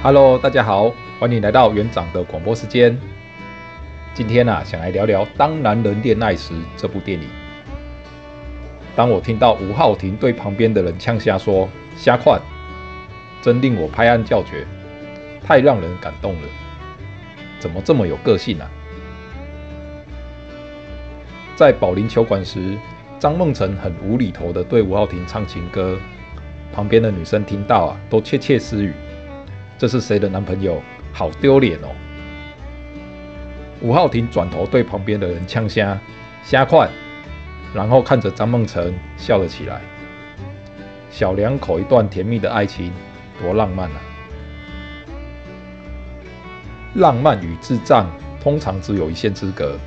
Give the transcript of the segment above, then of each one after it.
Hello，大家好，欢迎来到园长的广播时间。今天啊，想来聊聊《当男人恋爱时》这部电影。当我听到吴浩庭对旁边的人呛瞎说“瞎款”，真令我拍案叫绝，太让人感动了。怎么这么有个性啊？在保龄球馆时，张孟成很无厘头的对吴浩庭唱情歌，旁边的女生听到啊，都窃窃私语。这是谁的男朋友？好丢脸哦！吴浩庭转头对旁边的人呛声“瞎款”，然后看着张梦成笑了起来。小两口一段甜蜜的爱情，多浪漫啊！浪漫与智障通常只有一线之隔。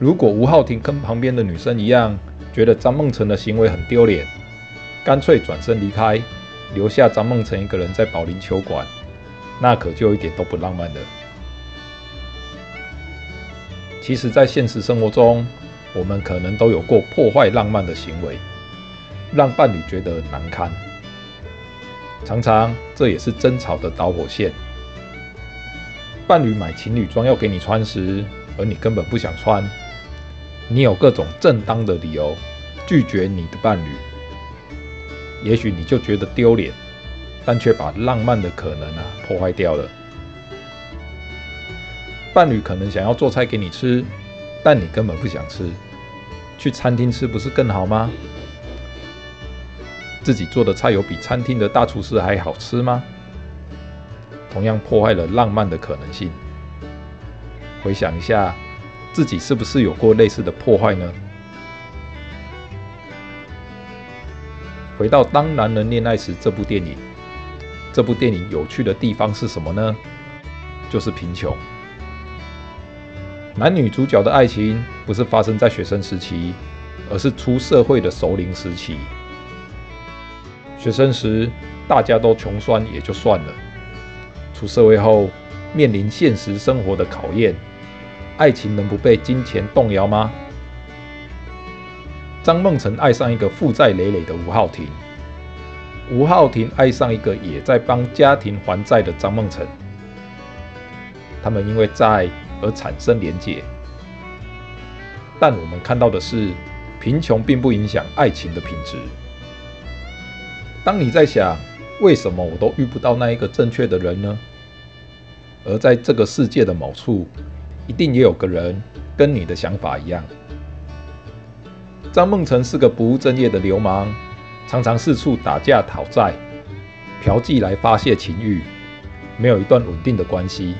如果吴浩庭跟旁边的女生一样，觉得张梦成的行为很丢脸，干脆转身离开。留下张梦成一个人在保龄球馆，那可就一点都不浪漫了。其实，在现实生活中，我们可能都有过破坏浪漫的行为，让伴侣觉得难堪。常常这也是争吵的导火线。伴侣买情侣装要给你穿时，而你根本不想穿，你有各种正当的理由拒绝你的伴侣。也许你就觉得丢脸，但却把浪漫的可能啊破坏掉了。伴侣可能想要做菜给你吃，但你根本不想吃，去餐厅吃不是更好吗？自己做的菜有比餐厅的大厨师还好吃吗？同样破坏了浪漫的可能性。回想一下，自己是不是有过类似的破坏呢？回到《当男人恋爱时》这部电影，这部电影有趣的地方是什么呢？就是贫穷。男女主角的爱情不是发生在学生时期，而是出社会的熟龄时期。学生时大家都穷酸也就算了，出社会后面临现实生活的考验，爱情能不被金钱动摇吗？张孟成爱上一个负债累累的吴浩庭，吴浩庭爱上一个也在帮家庭还债的张孟成，他们因为债而产生连结。但我们看到的是，贫穷并不影响爱情的品质。当你在想为什么我都遇不到那一个正确的人呢？而在这个世界的某处，一定也有个人跟你的想法一样。张梦成是个不务正业的流氓，常常四处打架讨债、嫖妓来发泄情欲，没有一段稳定的关系。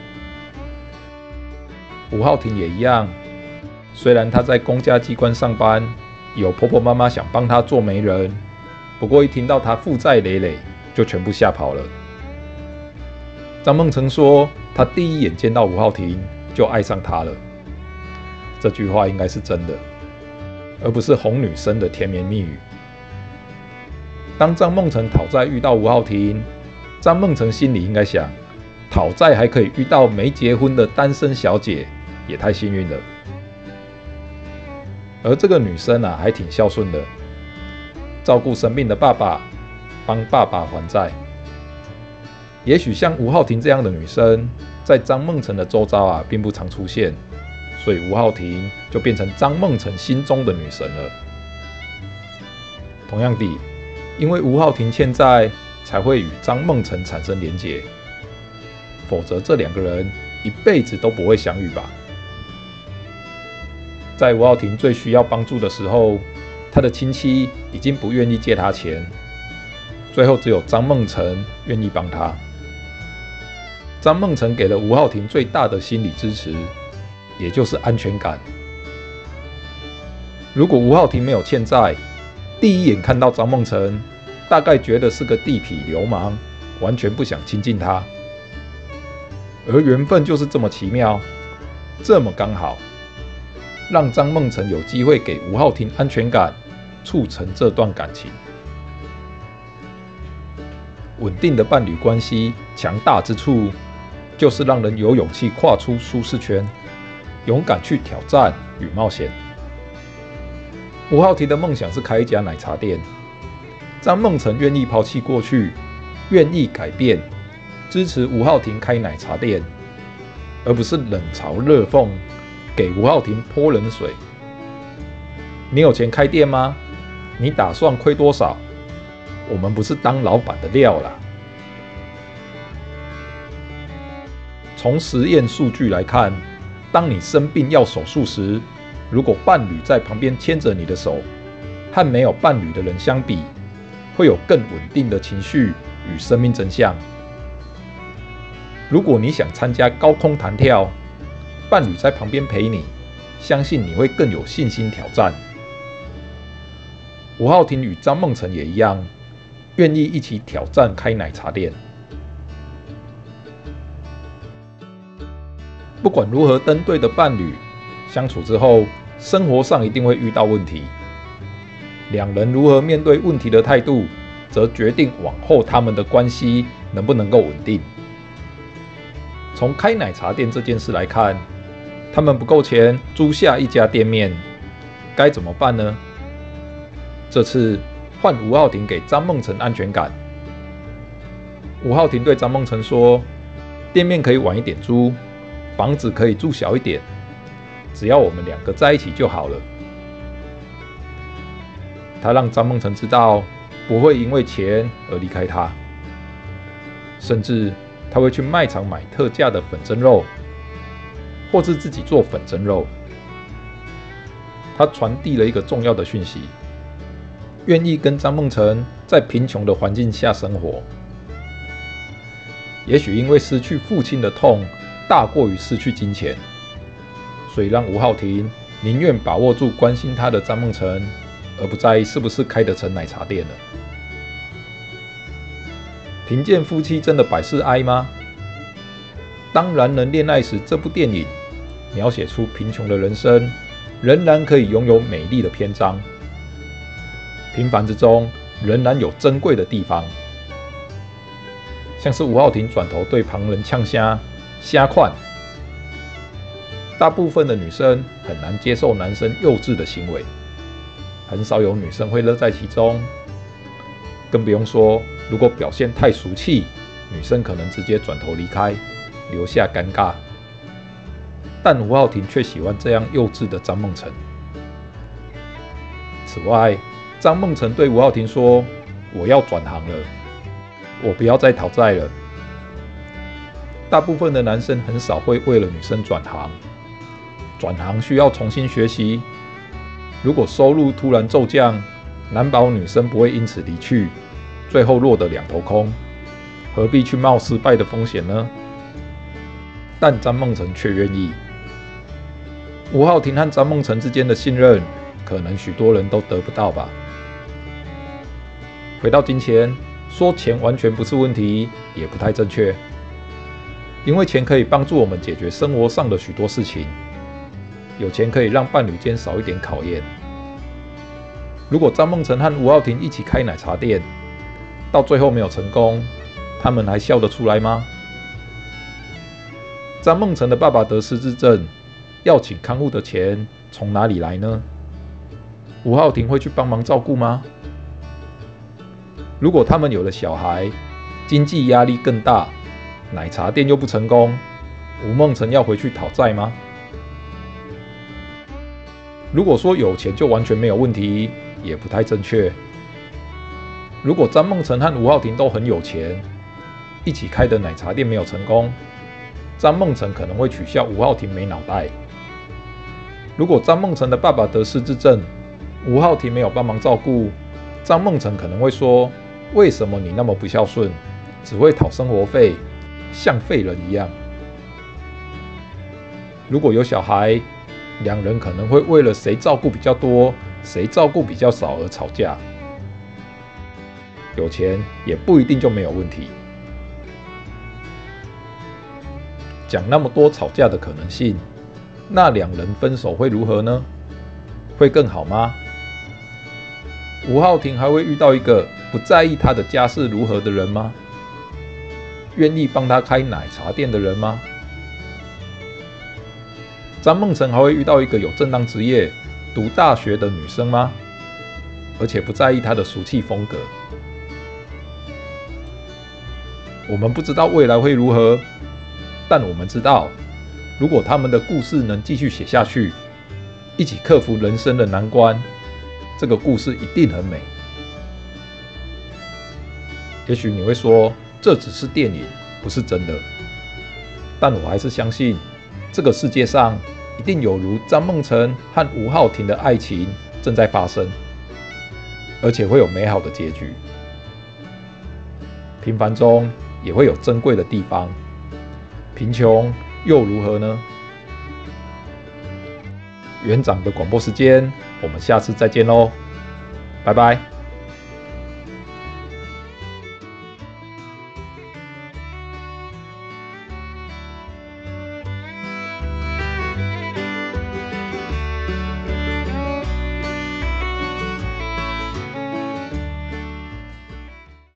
吴浩庭也一样，虽然他在公家机关上班，有婆婆妈妈想帮他做媒人，不过一听到他负债累累，就全部吓跑了。张梦成说，他第一眼见到吴浩庭就爱上他了，这句话应该是真的。而不是哄女生的甜言蜜语。当张梦成讨债遇到吴浩庭，张梦成心里应该想：讨债还可以遇到没结婚的单身小姐，也太幸运了。而这个女生啊，还挺孝顺的，照顾生病的爸爸，帮爸爸还债。也许像吴浩庭这样的女生，在张梦成的周遭啊，并不常出现。所以吴浩庭就变成张梦成心中的女神了。同样的，因为吴浩庭欠债，才会与张梦成产生连结，否则这两个人一辈子都不会相遇吧？在吴浩庭最需要帮助的时候，他的亲戚已经不愿意借他钱，最后只有张梦成愿意帮他。张梦成给了吴浩庭最大的心理支持。也就是安全感。如果吴浩庭没有欠债，第一眼看到张孟成，大概觉得是个地痞流氓，完全不想亲近他。而缘分就是这么奇妙，这么刚好，让张孟成有机会给吴浩庭安全感，促成这段感情。稳定的伴侣关系强大之处，就是让人有勇气跨出舒适圈。勇敢去挑战与冒险。吴浩庭的梦想是开一家奶茶店，张梦成愿意抛弃过去，愿意改变，支持吴浩庭开奶茶店，而不是冷嘲热讽，给吴浩庭泼冷水。你有钱开店吗？你打算亏多少？我们不是当老板的料啦。从实验数据来看，当你生病要手术时，如果伴侣在旁边牵着你的手，和没有伴侣的人相比，会有更稳定的情绪与生命真相。如果你想参加高空弹跳，伴侣在旁边陪你，相信你会更有信心挑战。吴浩庭与张梦成也一样，愿意一起挑战开奶茶店。不管如何登对的伴侣，相处之后，生活上一定会遇到问题。两人如何面对问题的态度，则决定往后他们的关系能不能够稳定。从开奶茶店这件事来看，他们不够钱租下一家店面，该怎么办呢？这次换吴浩庭给张梦成安全感。吴浩庭对张梦成说：“店面可以晚一点租。”房子可以住小一点，只要我们两个在一起就好了。他让张梦成知道不会因为钱而离开他，甚至他会去卖场买特价的粉蒸肉，或是自己做粉蒸肉。他传递了一个重要的讯息：愿意跟张梦成在贫穷的环境下生活。也许因为失去父亲的痛。大过于失去金钱，所以让吴浩庭宁愿把握住关心他的张梦成，而不在意是不是开得成奶茶店了。贫贱夫妻真的百事哀吗？当男人恋爱时，这部电影描写出贫穷的人生，仍然可以拥有美丽的篇章。平凡之中，仍然有珍贵的地方，像是吴浩庭转头对旁人呛声。瞎看，大部分的女生很难接受男生幼稚的行为，很少有女生会乐在其中，更不用说如果表现太俗气，女生可能直接转头离开，留下尴尬。但吴浩庭却喜欢这样幼稚的张梦成。此外，张梦成对吴浩庭说：“我要转行了，我不要再讨债了。”大部分的男生很少会为了女生转行，转行需要重新学习。如果收入突然骤降，难保女生不会因此离去，最后落得两头空。何必去冒失败的风险呢？但张梦成却愿意。吴浩庭和张梦成之间的信任，可能许多人都得不到吧。回到金钱，说钱完全不是问题，也不太正确。因为钱可以帮助我们解决生活上的许多事情，有钱可以让伴侣间少一点考验。如果张梦成和吴浩庭一起开奶茶店，到最后没有成功，他们还笑得出来吗？张梦成的爸爸得失智症，要请看护的钱从哪里来呢？吴浩庭会去帮忙照顾吗？如果他们有了小孩，经济压力更大。奶茶店又不成功，吴梦成要回去讨债吗？如果说有钱就完全没有问题，也不太正确。如果张梦成和吴浩庭都很有钱，一起开的奶茶店没有成功，张梦成可能会取笑吴浩庭没脑袋。如果张梦成的爸爸得失智症，吴浩庭没有帮忙照顾，张梦成可能会说：为什么你那么不孝顺，只会讨生活费？像废人一样。如果有小孩，两人可能会为了谁照顾比较多，谁照顾比较少而吵架。有钱也不一定就没有问题。讲那么多吵架的可能性，那两人分手会如何呢？会更好吗？吴浩庭还会遇到一个不在意他的家世如何的人吗？愿意帮他开奶茶店的人吗？张梦成还会遇到一个有正当职业、读大学的女生吗？而且不在意他的俗气风格。我们不知道未来会如何，但我们知道，如果他们的故事能继续写下去，一起克服人生的难关，这个故事一定很美。也许你会说，这只是电影，不是真的。但我还是相信，这个世界上一定有如张梦成和吴浩庭的爱情正在发生，而且会有美好的结局。平凡中也会有珍贵的地方，贫穷又如何呢？园长的广播时间，我们下次再见喽，拜拜。